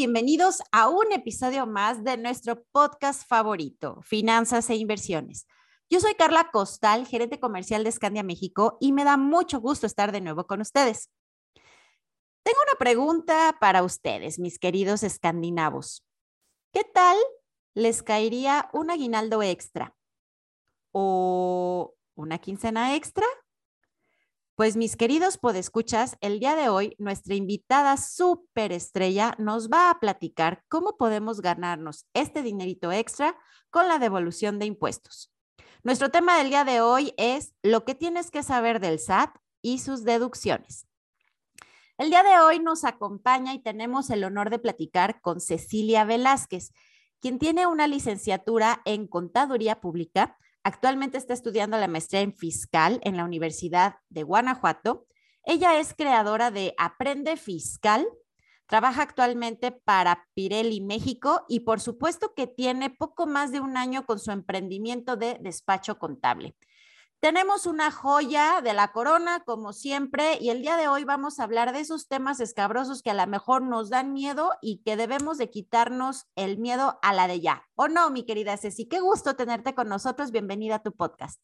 Bienvenidos a un episodio más de nuestro podcast favorito, Finanzas e Inversiones. Yo soy Carla Costal, gerente comercial de Scandia México, y me da mucho gusto estar de nuevo con ustedes. Tengo una pregunta para ustedes, mis queridos escandinavos. ¿Qué tal les caería un aguinaldo extra? ¿O una quincena extra? Pues mis queridos podescuchas, el día de hoy nuestra invitada súper estrella nos va a platicar cómo podemos ganarnos este dinerito extra con la devolución de impuestos. Nuestro tema del día de hoy es lo que tienes que saber del SAT y sus deducciones. El día de hoy nos acompaña y tenemos el honor de platicar con Cecilia Velázquez, quien tiene una licenciatura en Contaduría Pública Actualmente está estudiando la maestría en fiscal en la Universidad de Guanajuato. Ella es creadora de Aprende Fiscal, trabaja actualmente para Pirelli México y por supuesto que tiene poco más de un año con su emprendimiento de despacho contable. Tenemos una joya de la corona, como siempre, y el día de hoy vamos a hablar de esos temas escabrosos que a lo mejor nos dan miedo y que debemos de quitarnos el miedo a la de ya. ¿O no, mi querida Ceci? Qué gusto tenerte con nosotros. Bienvenida a tu podcast.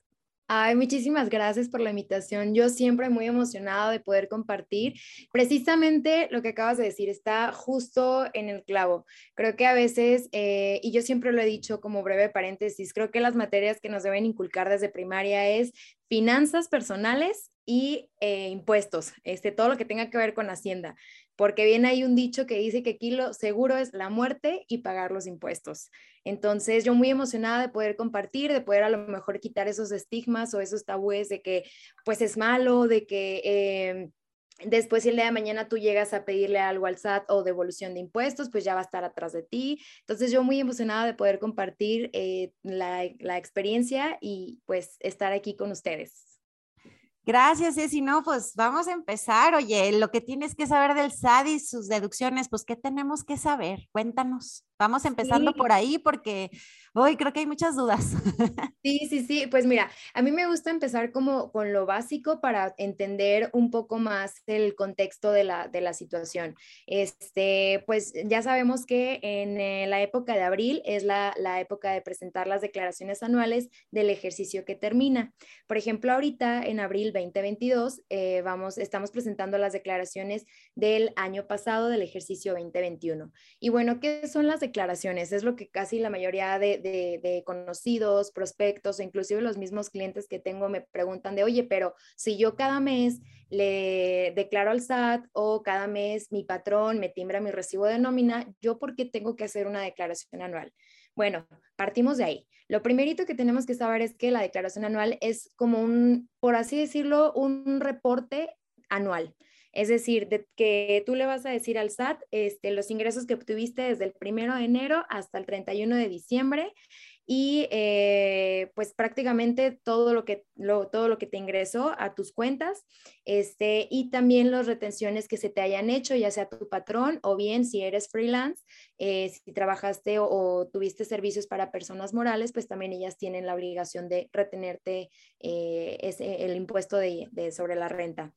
Ay, muchísimas gracias por la invitación. Yo siempre muy emocionada de poder compartir. Precisamente lo que acabas de decir está justo en el clavo. Creo que a veces, eh, y yo siempre lo he dicho como breve paréntesis, creo que las materias que nos deben inculcar desde primaria es finanzas personales y eh, impuestos, este, todo lo que tenga que ver con Hacienda porque bien hay un dicho que dice que aquí lo seguro es la muerte y pagar los impuestos. Entonces, yo muy emocionada de poder compartir, de poder a lo mejor quitar esos estigmas o esos tabúes de que pues es malo, de que... Eh, después si el día de mañana tú llegas a pedirle algo al SAT o devolución de impuestos, pues ya va a estar atrás de ti. Entonces yo muy emocionada de poder compartir eh, la, la, experiencia y pues estar aquí con ustedes. Gracias, Ceci. No, pues vamos a empezar. Oye, lo que tienes que saber del SAD y sus deducciones, pues, ¿qué tenemos que saber? Cuéntanos. Vamos empezando por ahí porque hoy creo que hay muchas dudas. Sí, sí, sí. Pues mira, a mí me gusta empezar como con lo básico para entender un poco más el contexto de la, de la situación. Este, pues ya sabemos que en eh, la época de abril es la, la época de presentar las declaraciones anuales del ejercicio que termina. Por ejemplo, ahorita en abril 2022 eh, vamos, estamos presentando las declaraciones del año pasado del ejercicio 2021. Y bueno, ¿qué son las declaraciones? Es lo que casi la mayoría de, de, conocidos, prospectos o inclusive los mismos clientes que tengo me preguntan de, oye, pero si yo cada mes le declaro al SAT o cada mes mi patrón me timbra mi recibo de nómina, ¿yo por qué tengo que hacer una declaración anual? Bueno, partimos de ahí. Lo primerito que tenemos que saber es que la declaración anual es como un, por así decirlo, un reporte anual. Es decir, de que tú le vas a decir al SAT este, los ingresos que obtuviste desde el primero de enero hasta el 31 de diciembre y eh, pues prácticamente todo lo, que, todo lo que te ingresó a tus cuentas este, y también las retenciones que se te hayan hecho, ya sea tu patrón o bien si eres freelance, eh, si trabajaste o, tuviste servicios para personas morales, pues también ellas tienen la obligación de retenerte eh, el impuesto de, sobre la renta.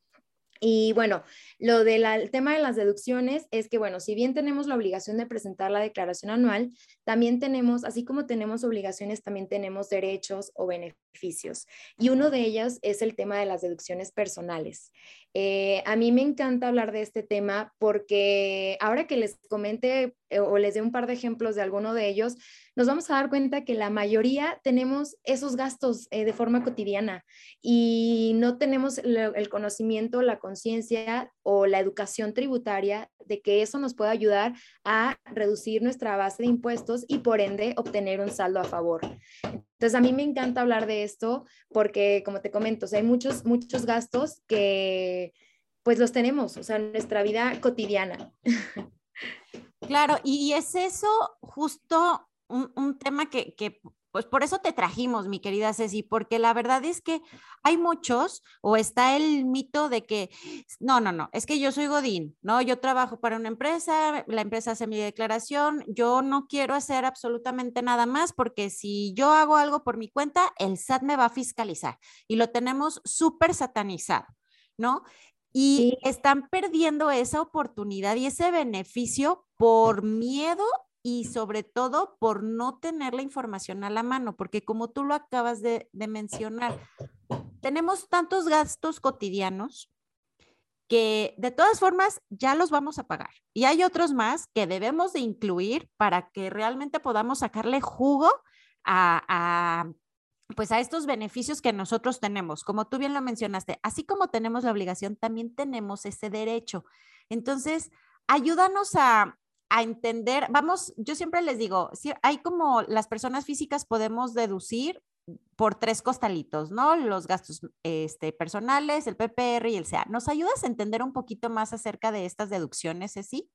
Y bueno, lo del tema de las deducciones es que, bueno, si bien tenemos la obligación de presentar la declaración anual, también tenemos, así como tenemos obligaciones, también tenemos derechos o beneficios. Y uno de ellos es el tema de las deducciones personales. Eh, a mí me encanta hablar de este tema porque ahora que les comente eh, o les dé un par de ejemplos de alguno de ellos, nos vamos a dar cuenta que la mayoría tenemos esos gastos eh, de forma cotidiana y no tenemos el conocimiento, la conciencia o la educación tributaria de que eso nos puede ayudar a reducir nuestra base de impuestos y por ende obtener un saldo a favor. Entonces, a mí me encanta hablar de esto porque, como te comento, hay muchos, muchos gastos que pues los tenemos, o sea, en nuestra vida cotidiana. Claro, y es eso justo un, un tema que, que, pues por eso te trajimos, mi querida Ceci, porque la verdad es que hay muchos, o está el mito de que, no, no, no, es que yo soy Godín, ¿no? Yo trabajo para una empresa, la empresa hace mi declaración, yo no quiero hacer absolutamente nada más porque si yo hago algo por mi cuenta, el SAT me va a fiscalizar y lo tenemos súper satanizado, ¿no? Y están perdiendo esa oportunidad y ese beneficio por miedo y sobre todo por no tener la información a la mano, porque como tú lo acabas de, mencionar, tenemos tantos gastos cotidianos que de todas formas ya los vamos a pagar. Y hay otros más que debemos de incluir para que realmente podamos sacarle jugo a, a, pues a estos beneficios que nosotros tenemos. Como tú bien lo mencionaste, así como tenemos la obligación, también tenemos ese derecho. Entonces, ayúdanos a, a entender, vamos, yo siempre les digo, hay como las personas físicas podemos deducir por tres costalitos, ¿no? Los gastos este, personales, el PPR y el CA. ¿Nos ayudas a entender un poquito más acerca de estas deducciones, Ceci?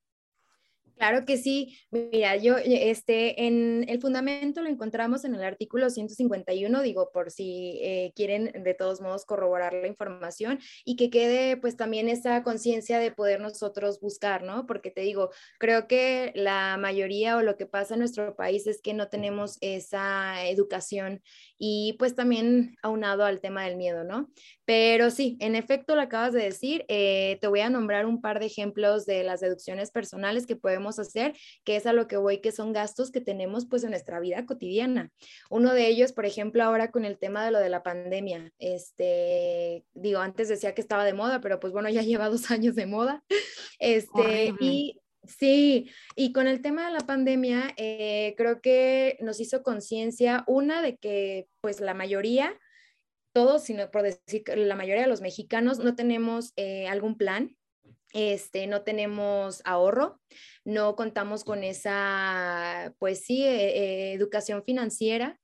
Claro que sí. Mira, yo, eh, este, en el fundamento lo encontramos en el artículo 151, digo, por si eh, quieren de todos modos corroborar la información y que quede pues también esa conciencia de poder nosotros buscar, ¿no? Porque te digo, creo que la mayoría o lo que pasa en nuestro país es que no tenemos esa educación y pues también aunado al tema del miedo, ¿no? Pero sí, en efecto lo acabas de decir, eh, te voy a nombrar un par de ejemplos de las deducciones personales que podemos hacer, que es a lo que voy, que son gastos que tenemos pues en nuestra vida cotidiana. Uno de ellos, por ejemplo, ahora con el tema de lo de la pandemia, este, digo, antes decía que estaba de moda, pero pues bueno, ya lleva dos años de moda. Este, y Sí, y con el tema de la pandemia, eh, creo que nos hizo conciencia, una, de que pues la mayoría, todos, sino por decir la mayoría de los mexicanos, no tenemos eh, algún plan este, no tenemos ahorro, no contamos con esa, pues sí, eh, eh, educación financiera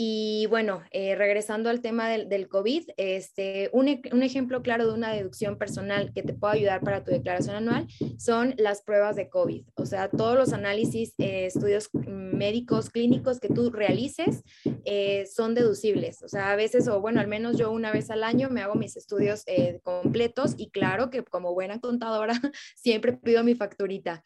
y bueno, eh, regresando al tema del, del COVID, este, un, un, ejemplo claro de una deducción personal que te puede ayudar para tu declaración anual son las pruebas de COVID. O sea, todos los análisis, eh, estudios médicos, clínicos que tú realices eh, son deducibles. O sea, a veces, o bueno, al menos yo una vez al año me hago mis estudios completos y claro que como buena contadora siempre pido mi facturita.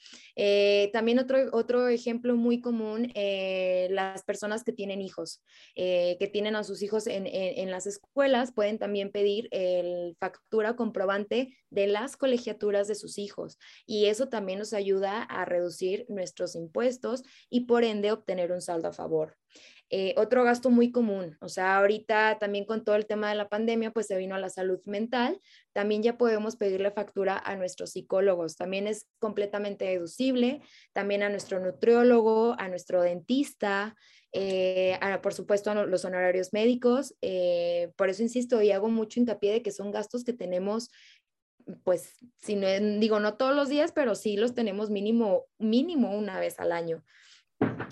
también otro, otro ejemplo muy común, las personas que tienen hijos. Eh, que tienen a sus hijos en, en, las escuelas pueden también pedir el factura comprobante de las colegiaturas de sus hijos y eso también nos ayuda a reducir nuestros impuestos y por ende obtener un saldo a favor. Eh, otro gasto muy común, o sea, ahorita también con todo el tema de la pandemia, pues se vino a la salud mental, también ya podemos pedirle factura a nuestros psicólogos, también es completamente deducible, también a nuestro nutriólogo, a nuestro dentista, eh, por supuesto a los honorarios médicos. Eh, por eso insisto y hago mucho hincapié de que son gastos que tenemos, pues, si no, digo no todos los días, pero sí los tenemos mínimo, mínimo una vez al año.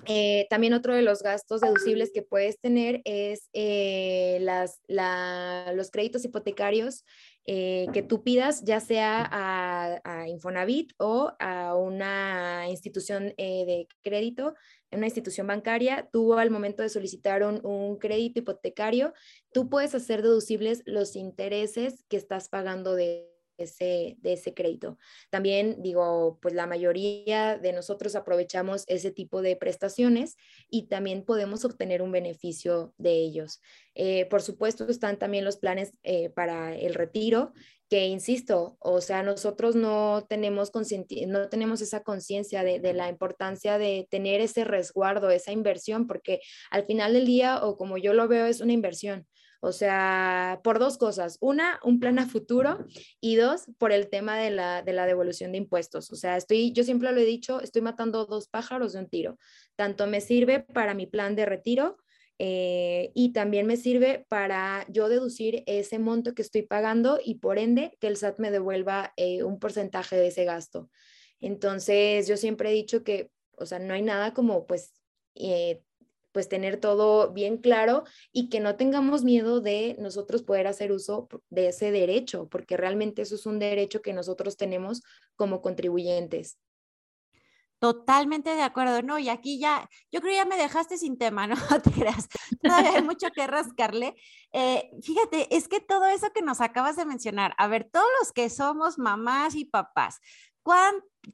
Eh, también otro de los gastos deducibles que puedes tener es las, los créditos hipotecarios que tú pidas, ya sea a, a, Infonavit o a una institución de crédito una institución bancaria, tú al momento de solicitar un, crédito hipotecario, tú puedes hacer deducibles los intereses que estás pagando de ese, de ese crédito. También digo, pues la mayoría de nosotros aprovechamos ese tipo de prestaciones y también podemos obtener un beneficio de ellos. Eh, por supuesto, están también los planes eh, para el retiro que insisto, o sea, nosotros no tenemos, no tenemos esa conciencia de, de, la importancia de tener ese resguardo, esa inversión, porque al final del día, o como yo lo veo, es una inversión. O sea, por dos cosas. Una, un plan a futuro y dos, por el tema de la, de la devolución de impuestos. O sea, estoy, yo siempre lo he dicho, estoy matando dos pájaros de un tiro. Tanto me sirve para mi plan de retiro eh, y también me sirve para yo deducir ese monto que estoy pagando y por ende que el SAT me devuelva eh, un porcentaje de ese gasto. Entonces, yo siempre he dicho que, o sea, no hay nada como pues, eh, pues tener todo bien claro y que no tengamos miedo de nosotros poder hacer uso de ese derecho, porque realmente eso es un derecho que nosotros tenemos como contribuyentes. Totalmente de acuerdo, ¿no? Y aquí ya, yo creo ya me dejaste sin tema, ¿no? Todavía hay mucho que rascarle. Eh, fíjate, es que todo eso que nos acabas de mencionar, a ver, todos los que somos mamás y papás,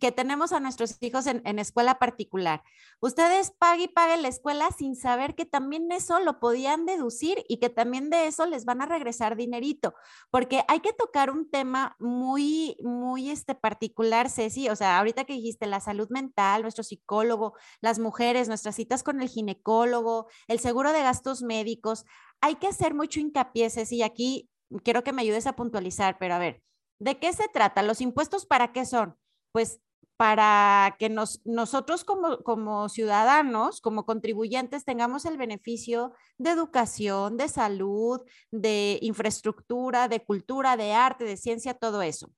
que tenemos a nuestros hijos en, escuela particular. Ustedes paguen y paguen la escuela sin saber que también eso lo podían deducir y que también de eso les van a regresar dinerito, porque hay que tocar un tema muy, muy este particular, Ceci, o sea, ahorita que dijiste la salud mental, nuestro psicólogo, las mujeres, nuestras citas con el ginecólogo, el seguro de gastos médicos, hay que hacer mucho hincapié, Ceci, y aquí quiero que me ayudes a puntualizar, pero a ver, ¿De qué se trata? ¿Los impuestos para qué son? Pues para que nos, nosotros como, como ciudadanos, como contribuyentes, tengamos el beneficio de educación, de salud, de infraestructura, de cultura, de arte, de ciencia, todo eso.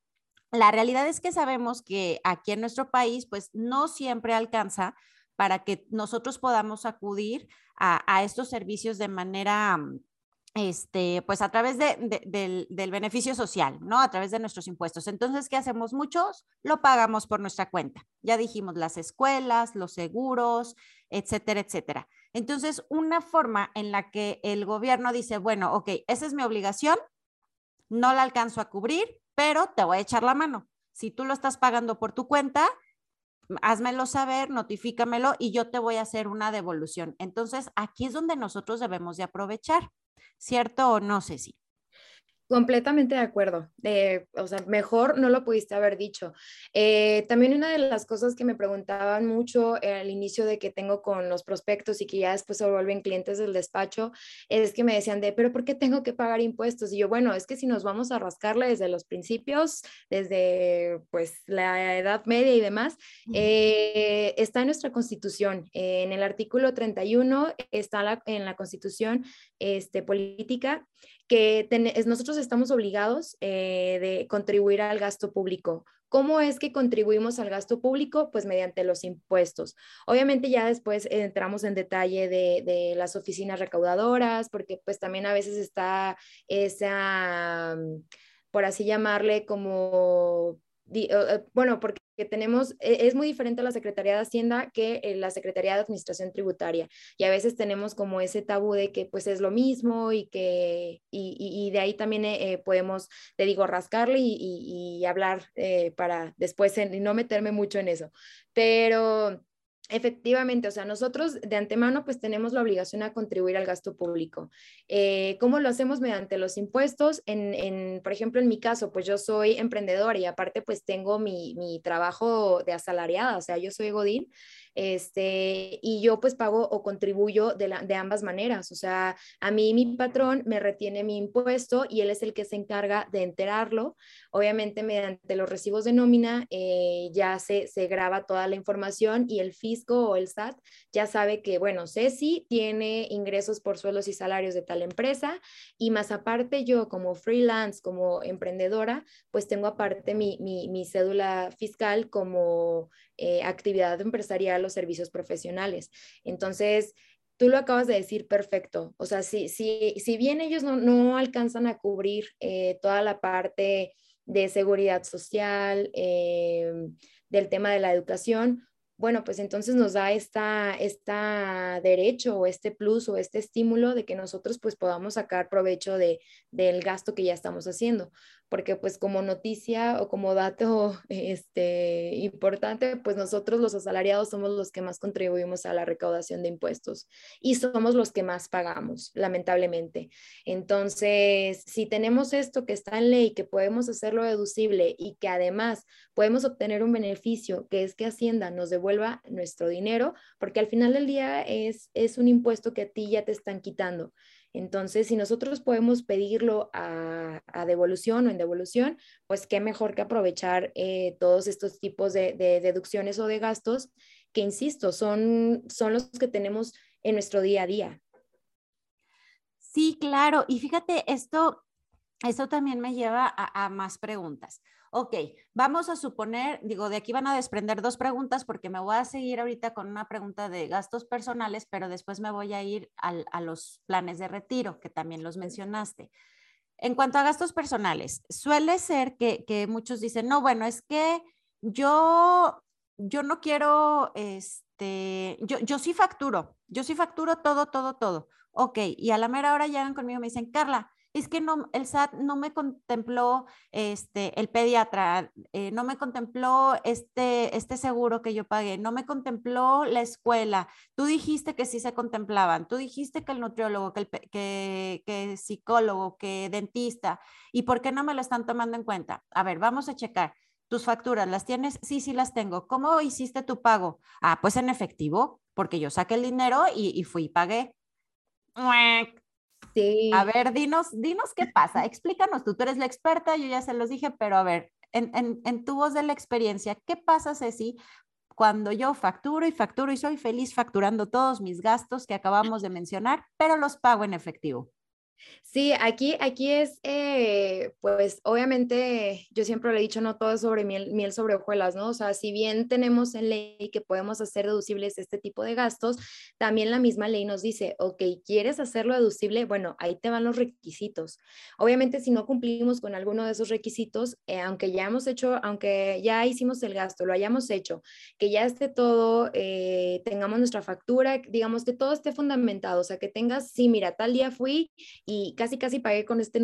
La realidad es que sabemos que aquí en nuestro país, pues no siempre alcanza para que nosotros podamos acudir a, a estos servicios de manera este, pues a través del, beneficio social, ¿no? A través de nuestros impuestos. Entonces, ¿qué hacemos? Muchos lo pagamos por nuestra cuenta. Ya dijimos las escuelas, los seguros, etcétera, etcétera. Entonces, una forma en la que el gobierno dice, bueno, ok, esa es mi obligación, no la alcanzo a cubrir, pero te voy a echar la mano. Si tú lo estás pagando por tu cuenta, házmelo saber, notifícamelo y yo te voy a hacer una devolución. Entonces, aquí es donde nosotros debemos de aprovechar. ¿Cierto o no, sé si Completamente de acuerdo. o sea, mejor no lo pudiste haber dicho. Eh, también una de las cosas que me preguntaban mucho al inicio de que tengo con los prospectos y que ya después se vuelven clientes del despacho es que me decían de, pero ¿por qué tengo que pagar impuestos? Y yo, bueno, es que si nos vamos a rascarle desde los principios, desde pues la Edad Media y demás, eh, está en nuestra constitución. en el artículo 31 está en la constitución este, política que nosotros estamos obligados eh, de contribuir al gasto público. ¿Cómo es que contribuimos al gasto público? Pues mediante los impuestos. Obviamente ya después entramos en detalle de, de, las oficinas recaudadoras, porque pues también a veces está esa, por así llamarle, como bueno, porque tenemos, e, es muy diferente la Secretaría de Hacienda que eh, la Secretaría de Administración Tributaria. Y a veces tenemos como ese tabú de que pues es lo mismo y que, y, de ahí también eh, podemos, te digo, rascarle y, hablar para después y no meterme mucho en eso. Pero Efectivamente, o sea, nosotros de antemano pues tenemos la obligación a contribuir al gasto público. Eh, ¿Cómo lo hacemos? Mediante los impuestos. En, por ejemplo, en mi caso, pues yo soy emprendedora y aparte pues tengo mi, mi trabajo de asalariada, o sea, yo soy Godín este, y yo pues pago o contribuyo de, de ambas maneras, o sea, a mí mi patrón me retiene mi impuesto y él es el que se encarga de enterarlo, obviamente mediante los recibos de nómina eh, ya se, se graba toda la información y el fisco o el SAT ya sabe que, bueno, Ceci tiene ingresos por sueldos y salarios de tal empresa y más aparte yo como freelance, como emprendedora, pues tengo aparte mi, mi, mi cédula fiscal como eh, actividad empresarial o servicios profesionales. Entonces, tú lo acabas de decir perfecto. O sea, si, si, si bien ellos no, no alcanzan a cubrir eh, toda la parte de seguridad social, eh, del tema de la educación, bueno, pues entonces nos da esta, esta derecho o este plus o este estímulo de que nosotros pues podamos sacar provecho de, del gasto que ya estamos haciendo porque pues como noticia o como dato este, importante, pues nosotros los asalariados somos los que más contribuimos a la recaudación de impuestos y somos los que más pagamos, lamentablemente. Entonces, si tenemos esto que está en ley, que podemos hacerlo deducible y que además podemos obtener un beneficio, que es que Hacienda nos devuelva nuestro dinero, porque al final del día es, es un impuesto que a ti ya te están quitando. Entonces, si nosotros podemos pedirlo a, devolución o en devolución, pues qué mejor que aprovechar eh, todos estos tipos de, deducciones o de gastos que, insisto, son, son los que tenemos en nuestro día a día. Sí, claro. Y fíjate, esto, esto también me lleva a más preguntas. Ok, vamos a suponer, digo, de aquí van a desprender dos preguntas porque me voy a seguir ahorita con una pregunta de gastos personales, pero después me voy a ir a los planes de retiro, que también los mencionaste. En cuanto a gastos personales, suele ser que, que muchos dicen, no, bueno, es que yo yo no quiero, este, yo, yo sí facturo, yo sí facturo todo, todo, todo. Ok, y a la mera hora llegan conmigo y me dicen, Carla, es que el SAT no me contempló este, el pediatra, eh, no me contempló este, este seguro que yo pagué, no me contempló la escuela. Tú dijiste que sí se contemplaban, tú dijiste que el nutriólogo, que el que, psicólogo, que dentista, ¿y por qué no me lo están tomando en cuenta? A ver, vamos a checar. ¿Tus facturas las tienes? Sí, sí las tengo. ¿Cómo hiciste tu pago? Ah, pues en efectivo, porque yo saqué el dinero y, y fui y pagué. A ver, dinos, dinos qué pasa. Explícanos tú. Tú eres la experta, yo ya se los dije, pero a ver, en, en, en tu voz de la experiencia, ¿qué pasa, Ceci, cuando yo facturo y facturo y soy feliz facturando todos mis gastos que acabamos de mencionar, pero los pago en efectivo? Sí, aquí, aquí es, eh, pues obviamente yo siempre le he dicho, no todo es sobre miel, miel sobre hojuelas, ¿no? O sea, si bien tenemos en ley que podemos hacer deducibles este tipo de gastos, también la misma ley nos dice, ok, ¿quieres hacerlo deducible? Bueno, ahí te van los requisitos. Obviamente si no cumplimos con alguno de esos requisitos, eh, aunque ya hemos hecho, aunque ya hicimos el gasto, lo hayamos hecho, que ya esté todo, eh, tengamos nuestra factura, digamos que todo esté fundamentado, o sea, que tengas, sí, mira, tal día fui y casi casi pagué con este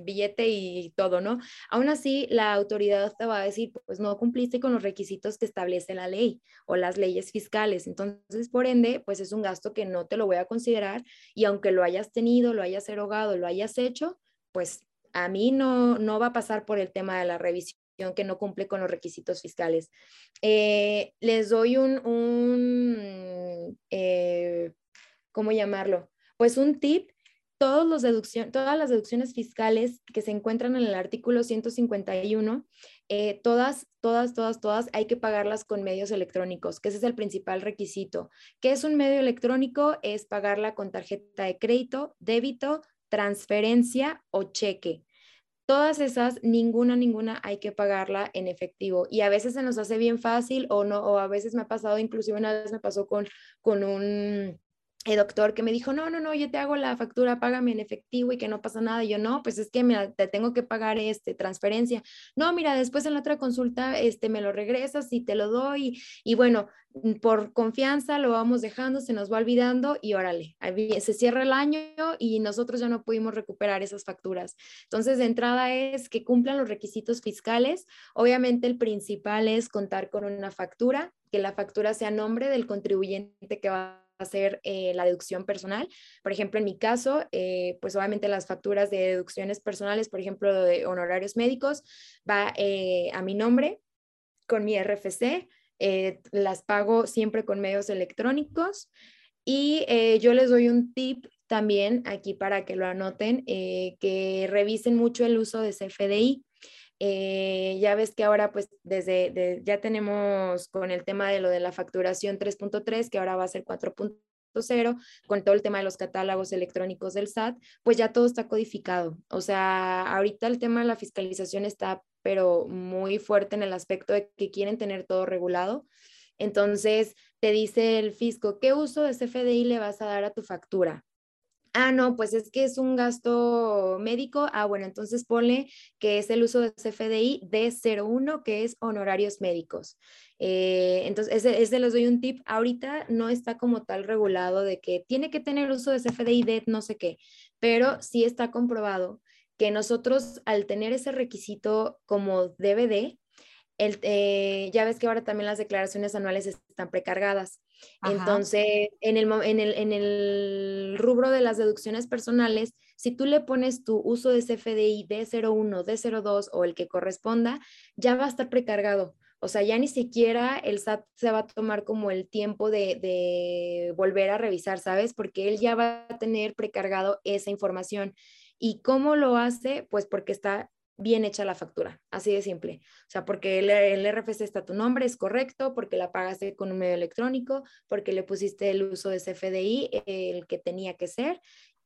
billete y todo, ¿no? Aún así, la autoridad te va a decir, pues no cumpliste con los requisitos que establece la ley o las leyes fiscales. Entonces, por ende, pues es un gasto que no te lo voy a considerar y aunque lo hayas tenido, lo hayas erogado, lo hayas hecho, pues a mí no, no va a pasar por el tema de la revisión que no cumple con los requisitos fiscales. Eh, les doy un, un eh, ¿cómo llamarlo? Pues un tip todos los deducción, todas las deducciones fiscales que se encuentran en el artículo 151, eh, todas, todas, todas, todas hay que pagarlas con medios electrónicos, que ese es el principal requisito. ¿Qué es un medio electrónico? Es pagarla con tarjeta de crédito, débito, transferencia o cheque. Todas esas, ninguna, ninguna hay que pagarla en efectivo. Y a veces se nos hace bien fácil o no, o a veces me ha pasado, inclusive una vez me pasó con, con un el doctor que me dijo, no, no, no, yo te hago la factura, págame en efectivo y que no pasa nada. Y yo, no, pues es que me, te tengo que pagar este, transferencia. No, mira, después en la otra consulta este, me lo regresas y te lo doy. Y, bueno, mm, por confianza lo vamos dejando, se nos va olvidando y órale, se cierra el año y nosotros ya no pudimos recuperar esas facturas. Entonces, de entrada es que cumplan los requisitos fiscales. Obviamente, el principal es contar con una factura, que la factura sea nombre del contribuyente que va hacer eh, la deducción personal. Por ejemplo, en mi caso, eh, pues obviamente las facturas de deducciones personales, por ejemplo, de honorarios médicos, va eh, a mi nombre con mi RFC. las pago siempre con medios electrónicos. Y yo les doy un tip también aquí para que lo anoten, que revisen mucho el uso de CFDI. Eh, ya ves que ahora pues desde ya tenemos con el tema de lo de la facturación 3.3, que ahora va a ser 4.0, con todo el tema de los catálogos electrónicos del SAT, pues ya todo está codificado. O sea, ahorita el tema de la fiscalización está pero muy fuerte en el aspecto de que quieren tener todo regulado. Entonces, te dice el fisco, ¿qué uso de CFDI le vas a dar a tu factura? Ah, no, pues es que es un gasto médico. Ah, bueno, entonces ponle que es el uso de CFDI D01, que es honorarios médicos. Eh, entonces, ese, ese, les doy un tip. Ahorita no está como tal regulado de que tiene que tener uso de CFDI D no sé qué, pero sí está comprobado que nosotros al tener ese requisito como DVD, el, eh, ya ves que ahora también las declaraciones anuales están precargadas. Entonces, en el, en, el, en el rubro de las deducciones personales, si tú le pones tu uso de CFDI D01, D02 o el que corresponda, ya va a estar precargado. O sea, ya ni siquiera el SAT se va a tomar como el tiempo de, de, volver a revisar, ¿sabes? Porque él ya va a tener precargado esa información. ¿Y cómo lo hace? Pues porque está bien hecha la factura, así de simple. O sea, porque el, el, RFC está tu nombre, es correcto, porque la pagaste con un medio electrónico, porque le pusiste el uso de CFDI, el que tenía que ser.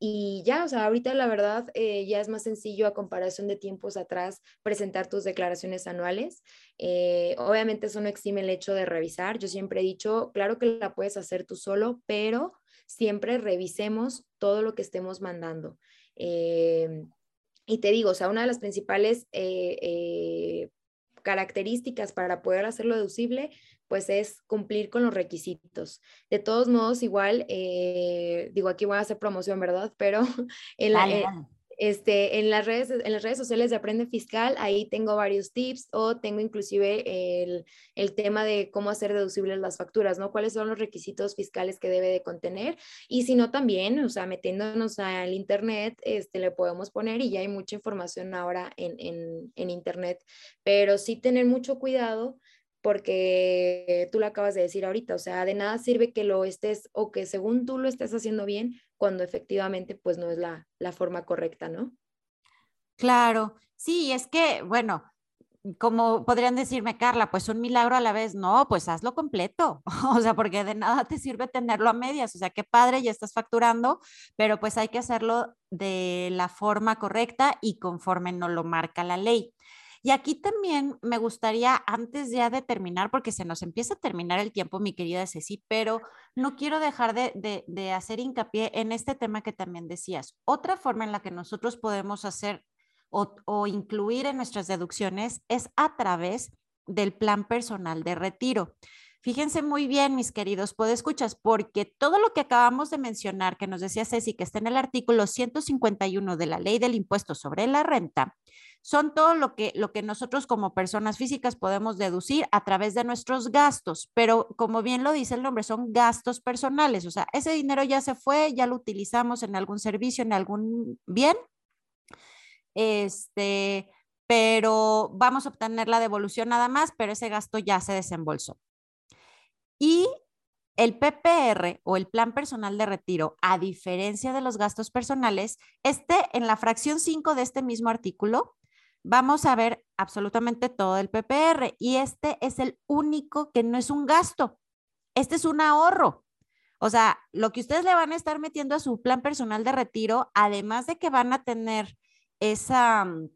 Y ya, o sea, ahorita la verdad eh, ya es más sencillo a comparación de tiempos atrás presentar tus declaraciones anuales. Eh, obviamente eso no exime el hecho de revisar. Yo siempre he dicho, claro que la puedes hacer tú solo, pero siempre revisemos todo lo que estemos mandando. Eh, y te digo, o sea, una de las principales eh, eh, características para poder hacerlo deducible, pues es cumplir con los requisitos. De todos modos, igual, eh, digo, aquí voy a hacer promoción, ¿verdad? Pero en la, este, en, las redes, en las redes sociales de Aprende Fiscal, ahí tengo varios tips o tengo inclusive el, el, tema de cómo hacer deducibles las facturas, ¿no? Cuáles son los requisitos fiscales que debe de contener. Y si no, también, o sea, metiéndonos al Internet, este, le podemos poner y ya hay mucha información ahora en, en, en Internet. Pero sí tener mucho cuidado porque tú lo acabas de decir ahorita, o sea, de nada sirve que lo estés o que según tú lo estés haciendo bien cuando efectivamente pues no es la, forma correcta, ¿no? Claro, sí, es que, bueno, como podrían decirme, Carla, pues un milagro a la vez, no, pues hazlo completo, o sea, porque de nada te sirve tenerlo a medias, o sea, qué padre, ya estás facturando, pero pues hay que hacerlo de la forma correcta y conforme nos lo marca la ley. Y aquí también me gustaría, antes ya de terminar, porque se nos empieza a terminar el tiempo, mi querida Ceci, pero no quiero dejar de, hacer hincapié en este tema que también decías. Otra forma en la que nosotros podemos hacer o, incluir en nuestras deducciones es a través del plan personal de retiro. Fíjense muy bien, mis queridos podescuchas, porque todo lo que acabamos de mencionar, que nos decía Ceci, que está en el artículo 151 de la Ley del Impuesto sobre la Renta, son todo lo que, lo que nosotros como personas físicas podemos deducir a través de nuestros gastos, pero como bien lo dice el nombre, son gastos personales, o sea, ese dinero ya se fue, ya lo utilizamos en algún servicio, en algún bien, este, pero vamos a obtener la devolución nada más, pero ese gasto ya se desembolsó. Y el PPR o el plan personal de retiro, a diferencia de los gastos personales, este en la fracción 5 de este mismo artículo vamos a ver absolutamente todo el PPR y este es el único que no es un gasto. Este es un ahorro. O sea, lo que ustedes le van a estar metiendo a su plan personal de retiro, además de que van a tener esa, mm,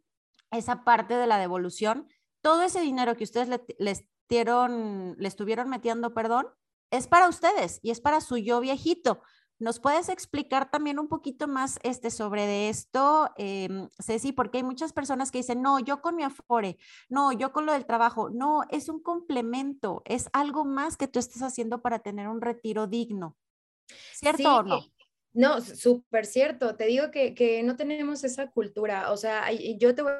esa parte de la devolución, todo ese dinero que ustedes le, les, le estuvieron metiendo, perdón, es para ustedes y es para su yo viejito. ¿Nos puedes explicar también un poquito más este, sobre esto, eh, Ceci? Porque hay muchas personas que dicen, no, yo con mi Afore, no, yo con lo del trabajo. No, es un complemento, es algo más que tú estás haciendo para tener un retiro digno. ¿Cierto o no? No, súper cierto. Te digo que, que, no tenemos esa cultura. O sea, yo te voy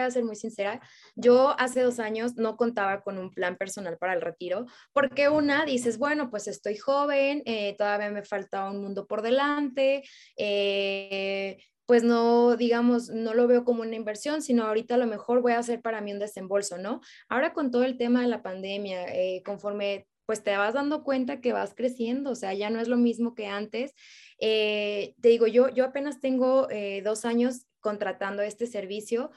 voy a ser muy sincera, yo hace dos años no contaba con un plan personal para el retiro, porque una, dices, bueno, pues estoy joven, eh, todavía me falta un mundo por delante, eh, pues no, digamos, no lo veo como una inversión, sino ahorita a lo mejor voy a hacer para mí un desembolso, ¿no? Ahora con todo el tema de la pandemia, eh, conforme pues te vas dando cuenta que vas creciendo, o sea, ya no es lo mismo que antes. te digo, yo, yo apenas tengo dos años contratando este servicio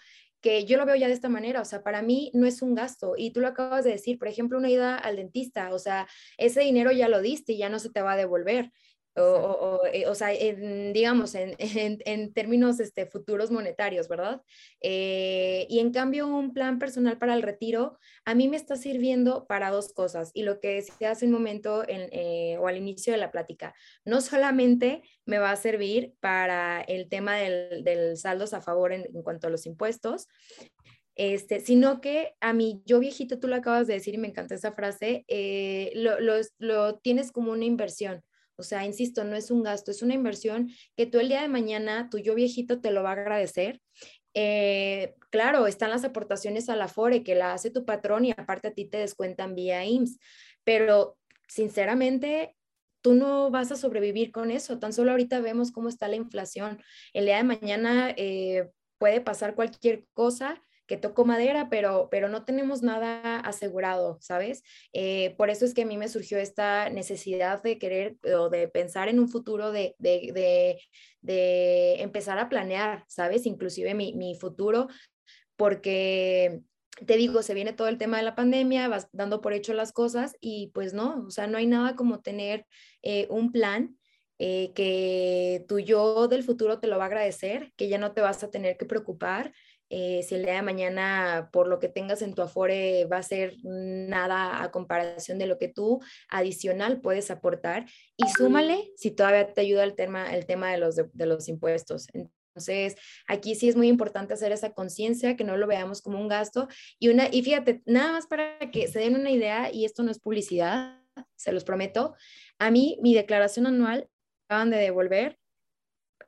que yo lo veo ya de esta manera, o sea, para mí no es un gasto y tú lo acabas de decir, por ejemplo, una ida al dentista, o sea, ese dinero ya lo diste y ya no se te va a devolver. O, eh, o, sea, digamos, en, en, términos este, futuros monetarios, ¿verdad? Eh, y en cambio, un plan personal para el retiro, a mí me está sirviendo para dos cosas. Y lo que decía hace un momento eh, o al inicio de la plática, no solamente me va a servir para el tema del, del saldos a favor en, en cuanto a los impuestos, este, sino que a mí, yo viejito, tú lo acabas de decir y me encanta esa frase, lo, lo, lo, tienes como una inversión. O sea, insisto, no es un gasto, es una inversión que tú el día de mañana, tu yo viejito te lo va a agradecer. Eh, claro, están las aportaciones a la FORE que la hace tu patrón y aparte a ti te descuentan vía IMSS, pero sinceramente tú no vas a sobrevivir con eso. Tan solo ahorita vemos cómo está la inflación. El día de mañana eh, puede pasar cualquier cosa que tocó madera, pero, pero no tenemos nada asegurado, ¿sabes? Eh, por eso es que a mí me surgió esta necesidad de querer o de pensar en un futuro, de, de, de, empezar a planear, ¿sabes? Inclusive mi, mi futuro, porque te digo, se viene todo el tema de la pandemia, vas dando por hecho las cosas y pues no, o sea, no hay nada como tener eh, un plan eh, que tu yo del futuro te lo va a agradecer, que ya no te vas a tener que preocupar, eh, si el día de mañana por lo que tengas en tu afore va a ser nada a comparación de lo que tú adicional puedes aportar y súmale si todavía te ayuda el tema, el tema de, los, de, los impuestos. Entonces, aquí sí es muy importante hacer esa conciencia, que no lo veamos como un gasto. Y, una, y fíjate, nada más para que se den una idea, y esto no es publicidad, se los prometo, a mí mi declaración anual acaban de devolver,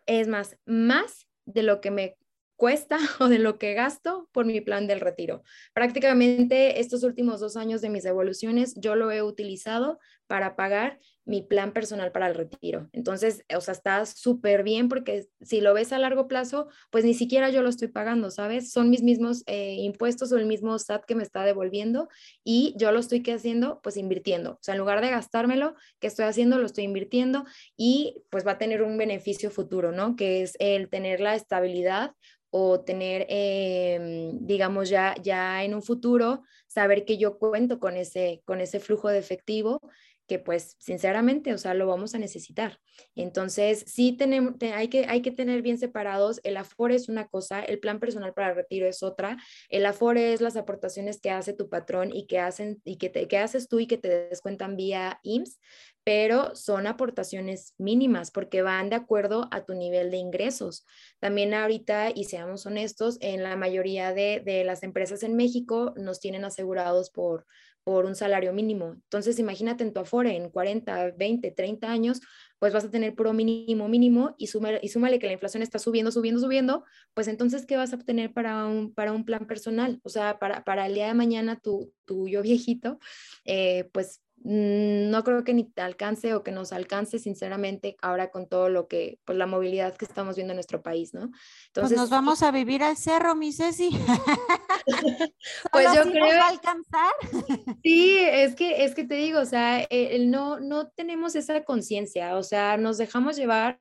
es más, más de lo que me cuesta o de lo que gasto por mi plan del retiro. Prácticamente estos últimos dos años de mis devoluciones yo lo he utilizado para pagar mi plan personal para el retiro. Entonces, o sea, está súper bien porque si lo ves a largo plazo, pues ni siquiera yo lo estoy pagando, ¿sabes? Son mis mismos eh, impuestos o el mismo SAT que me está devolviendo y yo lo estoy ¿qué haciendo, pues invirtiendo. O sea, en lugar de gastármelo, ¿qué estoy haciendo? Lo estoy invirtiendo y pues va a tener un beneficio futuro, ¿no? Que es el tener la estabilidad o tener, em, digamos, ya, ya en un futuro, saber que yo cuento con ese, con ese flujo de efectivo que pues sinceramente, o sea, lo vamos a necesitar. Entonces, sí tenemos, hay, que, hay que tener bien separados, el Afore es una cosa, el plan personal para retiro es otra, el Afore es las aportaciones que hace tu patrón y que, hacen, y que, te, que haces tú y que te descuentan vía IMSS, pero son aportaciones mínimas porque van de acuerdo a tu nivel de ingresos. También ahorita, y seamos honestos, en la mayoría de, de las empresas en México nos tienen asegurados por, por un salario mínimo. Entonces, imagínate en tu Afore en 40, 20, 30 años, pues vas a tener puro mínimo, mínimo y súmale, y súmale que la inflación está subiendo, subiendo, subiendo, pues entonces, ¿qué vas a obtener para un, para un plan personal? O sea, para, para el día de mañana, tu, tu yo viejito, eh, pues no creo que ni te alcance o que nos alcance, sinceramente, ahora con todo lo que, pues la movilidad que estamos viendo en nuestro país, ¿no? Pues, Entonces, pues nos vamos a vivir al cerro, mi Ceci. pues yo creo. Nos va a alcanzar? sí, es que, es que te digo, o sea, el, no, no tenemos esa conciencia, o sea, nos dejamos llevar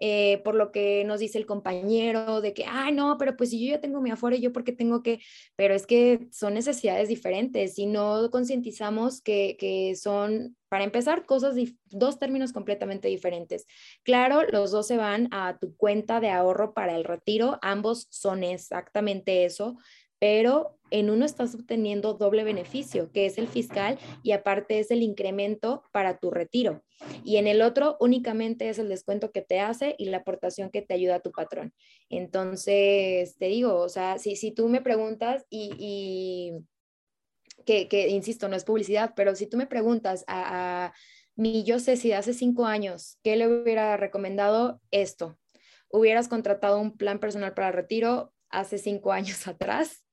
eh, por lo que nos dice el compañero, de que, ay, no, pero pues si yo ya tengo mi afuera, yo porque tengo que, pero es que son necesidades diferentes y no concientizamos que, que son, para empezar, cosas, dos términos completamente diferentes. Claro, los dos se van a tu cuenta de ahorro para el retiro, ambos son exactamente eso, pero en uno estás obteniendo doble beneficio, que es el fiscal y aparte es el incremento para tu retiro. Y en el otro únicamente es el descuento que te hace y la aportación que te ayuda a tu patrón. Entonces, te digo, o sea, si, si tú me preguntas y, que, insisto, no es publicidad, pero si tú me preguntas a, a mi yo sé si hace cinco años, ¿qué le hubiera recomendado esto? Hubieras contratado un plan personal para retiro hace cinco años atrás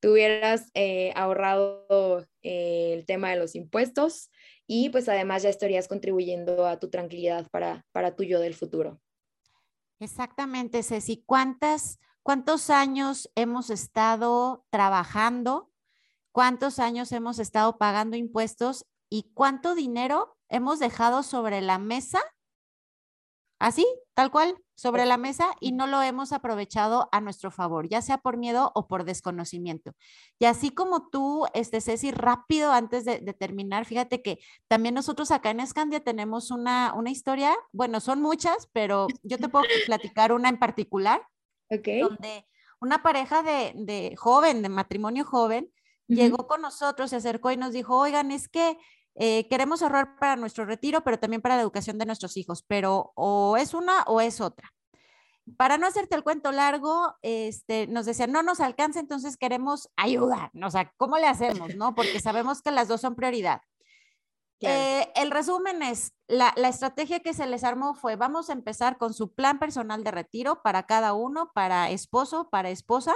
tuvieras eh, ahorrado eh, el tema de los impuestos y pues además ya estarías contribuyendo a tu tranquilidad para, para tu yo del futuro. Exactamente, Ceci. ¿Cuántas, ¿Cuántos años hemos estado trabajando? ¿Cuántos años hemos estado pagando impuestos? ¿Y cuánto dinero hemos dejado sobre la mesa? Así, tal cual, sobre la mesa y no lo hemos aprovechado a nuestro favor, ya sea por miedo o por desconocimiento. Y así como tú, este, Ceci, rápido antes de, terminar, fíjate que también nosotros acá en Escandia tenemos una, una historia, bueno, son muchas, pero yo te puedo platicar una en particular, okay. donde una pareja de, joven, de matrimonio joven, llegó con nosotros, se acercó y nos dijo, oigan, es que eh, queremos ahorrar para nuestro retiro, pero también para la educación de nuestros hijos, pero o es una o es otra. Para no hacerte el cuento largo, este, nos decían, no nos alcanza, entonces queremos ayuda. O sea, ¿cómo le hacemos? no? Porque sabemos que las dos son prioridad. Eh, el resumen es, la, la, estrategia que se les armó fue, vamos a empezar con su plan personal de retiro para cada uno, para esposo, para esposa.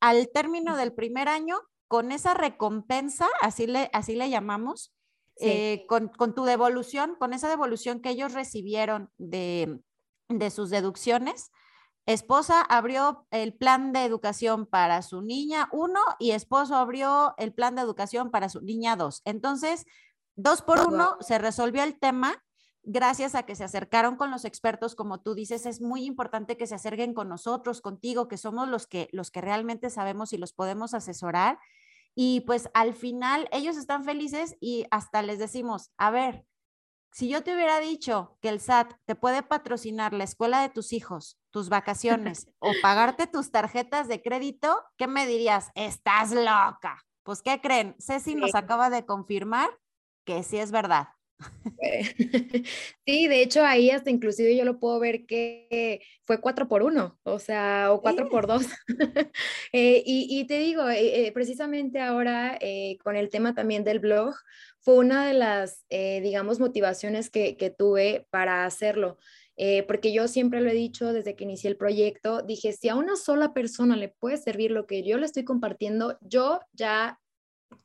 Al término del primer año, con esa recompensa, así le, así le llamamos, eh, con, con, tu devolución, con esa devolución que ellos recibieron de, de sus deducciones, esposa abrió el plan de educación para su niña uno y esposo abrió el plan de educación para su niña dos. Entonces, dos por uno se resolvió el tema gracias a que se acercaron con los expertos, como tú dices, es muy importante que se acerquen con nosotros, contigo, que somos los que, los que realmente sabemos y los podemos asesorar y pues al final ellos están felices y hasta les decimos, a ver, si yo te hubiera dicho que el SAT te puede patrocinar la escuela de tus hijos, tus vacaciones o pagarte tus tarjetas de crédito, ¿qué me dirías? Estás loca. Pues, ¿qué creen? Ceci nos acaba de confirmar que sí es verdad. Sí, de hecho ahí hasta inclusive yo lo puedo ver que fue cuatro por uno, o sea, o cuatro por dos. Eh, y, te digo, eh, eh, precisamente ahora con el tema también del blog, fue una de las, digamos, motivaciones que, que tuve para hacerlo. porque yo siempre lo he dicho desde que inicié el proyecto, dije, si a una sola persona le puede servir lo que yo le estoy compartiendo, yo ya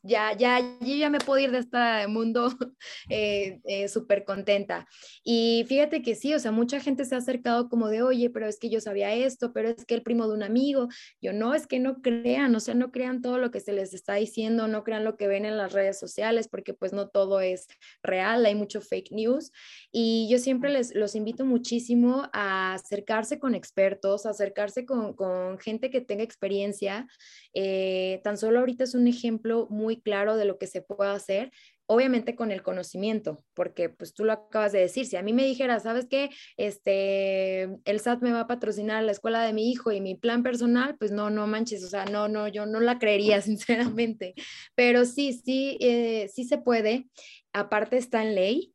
ya, ya, yo ya me puedo ir de este mundo eh, eh, súper contenta. Y fíjate que sí, o sea, mucha gente se ha acercado como de, oye, pero es que yo sabía esto, pero es que el primo de un amigo, yo no, es que no crean, o sea, no crean todo lo que se les está diciendo, no crean lo que ven en las redes sociales, porque pues no todo es real, hay mucho fake news. Y yo siempre les los invito muchísimo a acercarse con expertos, a acercarse con, con gente que tenga experiencia. Eh, tan solo ahorita es un ejemplo muy claro de lo que se puede hacer, obviamente con el conocimiento, porque pues tú lo acabas de decir, si a mí me dijera, ¿sabes qué? Este, el SAT me va a patrocinar la escuela de mi hijo y mi plan personal, pues no, no manches, o sea, no, no, yo no la creería sinceramente, pero sí, sí, eh, sí se puede, aparte está en ley,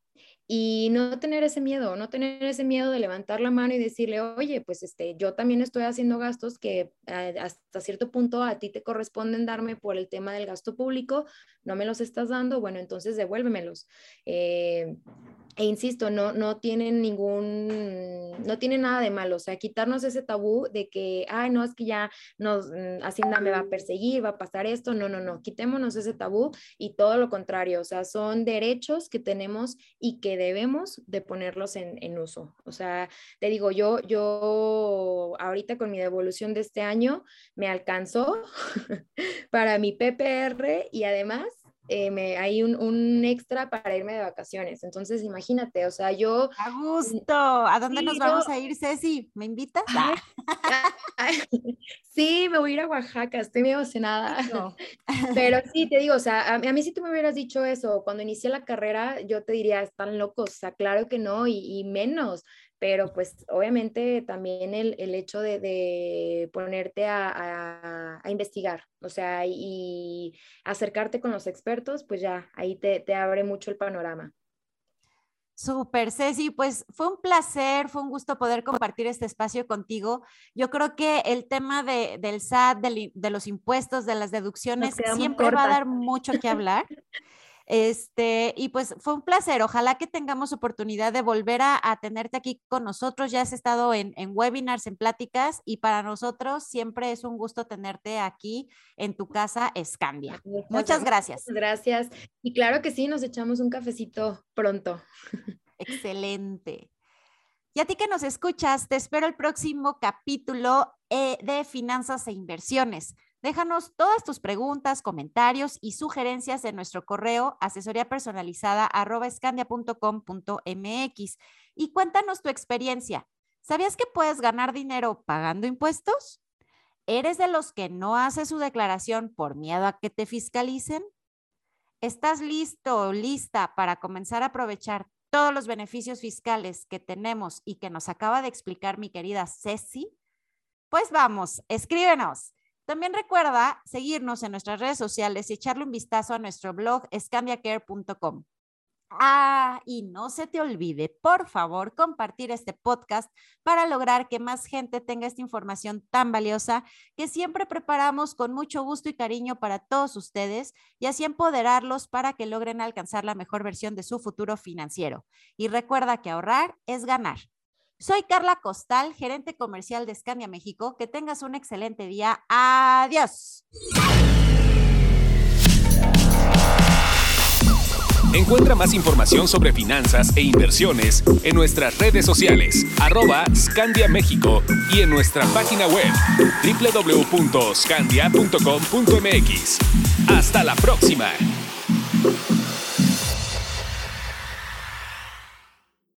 y no tener ese miedo, no tener ese miedo de levantar la mano y decirle, oye, pues este, yo también estoy haciendo gastos que eh, hasta cierto punto a ti te corresponden darme por el tema del gasto público, no me los estás dando, bueno, entonces devuélvemelos. Eh, e insisto, no, no tienen ningún, no tiene nada de malo, o sea, quitarnos ese tabú de que, ay, no, es que ya nos, mm, Hacienda me va a perseguir, va a pasar esto, no, no, no, quitémonos ese tabú y todo lo contrario, o sea, son derechos que tenemos y que debemos de ponerlos en, en uso. O sea, te digo, yo, yo ahorita con mi devolución de este año me alcanzó para mi PPR y además eh, me, hay un, un, extra para irme de vacaciones. Entonces, imagínate, o sea, yo... A gusto. ¿A dónde nos vamos a ir, Ceci? ¿Me invitas? sí, me voy a ir a Oaxaca, estoy muy emocionada. Pero sí, te digo, o sea, a, mí si tú me hubieras dicho eso, cuando inicié la carrera, yo te diría, están locos, o sea, claro que no, y, y menos pero pues obviamente también el, el hecho de, de ponerte a, a, investigar, o sea, y acercarte con los expertos, pues ya ahí te, te abre mucho el panorama. Súper, Ceci, pues fue un placer, fue un gusto poder compartir este espacio contigo. Yo creo que el tema de, del SAT, de, de, los impuestos, de las deducciones, siempre va a dar mucho que hablar. Este, y pues fue un placer. Ojalá que tengamos oportunidad de volver a, tenerte aquí con nosotros. Ya has estado en, webinars, en pláticas, y para nosotros siempre es un gusto tenerte aquí en tu casa, Escandia. Muchas gracias. Gracias. Y claro que sí, nos echamos un cafecito pronto. Excelente. Y a ti que nos escuchas, te espero el próximo capítulo eh, de Finanzas e Inversiones. Déjanos todas tus preguntas, comentarios y sugerencias en nuestro correo asesoría y cuéntanos tu experiencia. ¿Sabías que puedes ganar dinero pagando impuestos? ¿Eres de los que no hace su declaración por miedo a que te fiscalicen? ¿Estás listo o lista para comenzar a aprovechar todos los beneficios fiscales que tenemos y que nos acaba de explicar mi querida Ceci? Pues vamos, escríbenos. También recuerda seguirnos en nuestras redes sociales y echarle un vistazo a nuestro blog escambiacare.com. Ah, y no se te olvide, por favor, compartir este podcast para lograr que más gente tenga esta información tan valiosa que siempre preparamos con mucho gusto y cariño para todos ustedes y así empoderarlos para que logren alcanzar la mejor versión de su futuro financiero. Y recuerda que ahorrar es ganar. Soy Carla Costal, gerente comercial de Scania México. Que tengas un excelente día. Adiós. Encuentra más información sobre finanzas e inversiones en nuestras redes sociales, arroba Scandia México y en nuestra página web www.scandia.com.mx. Hasta la próxima.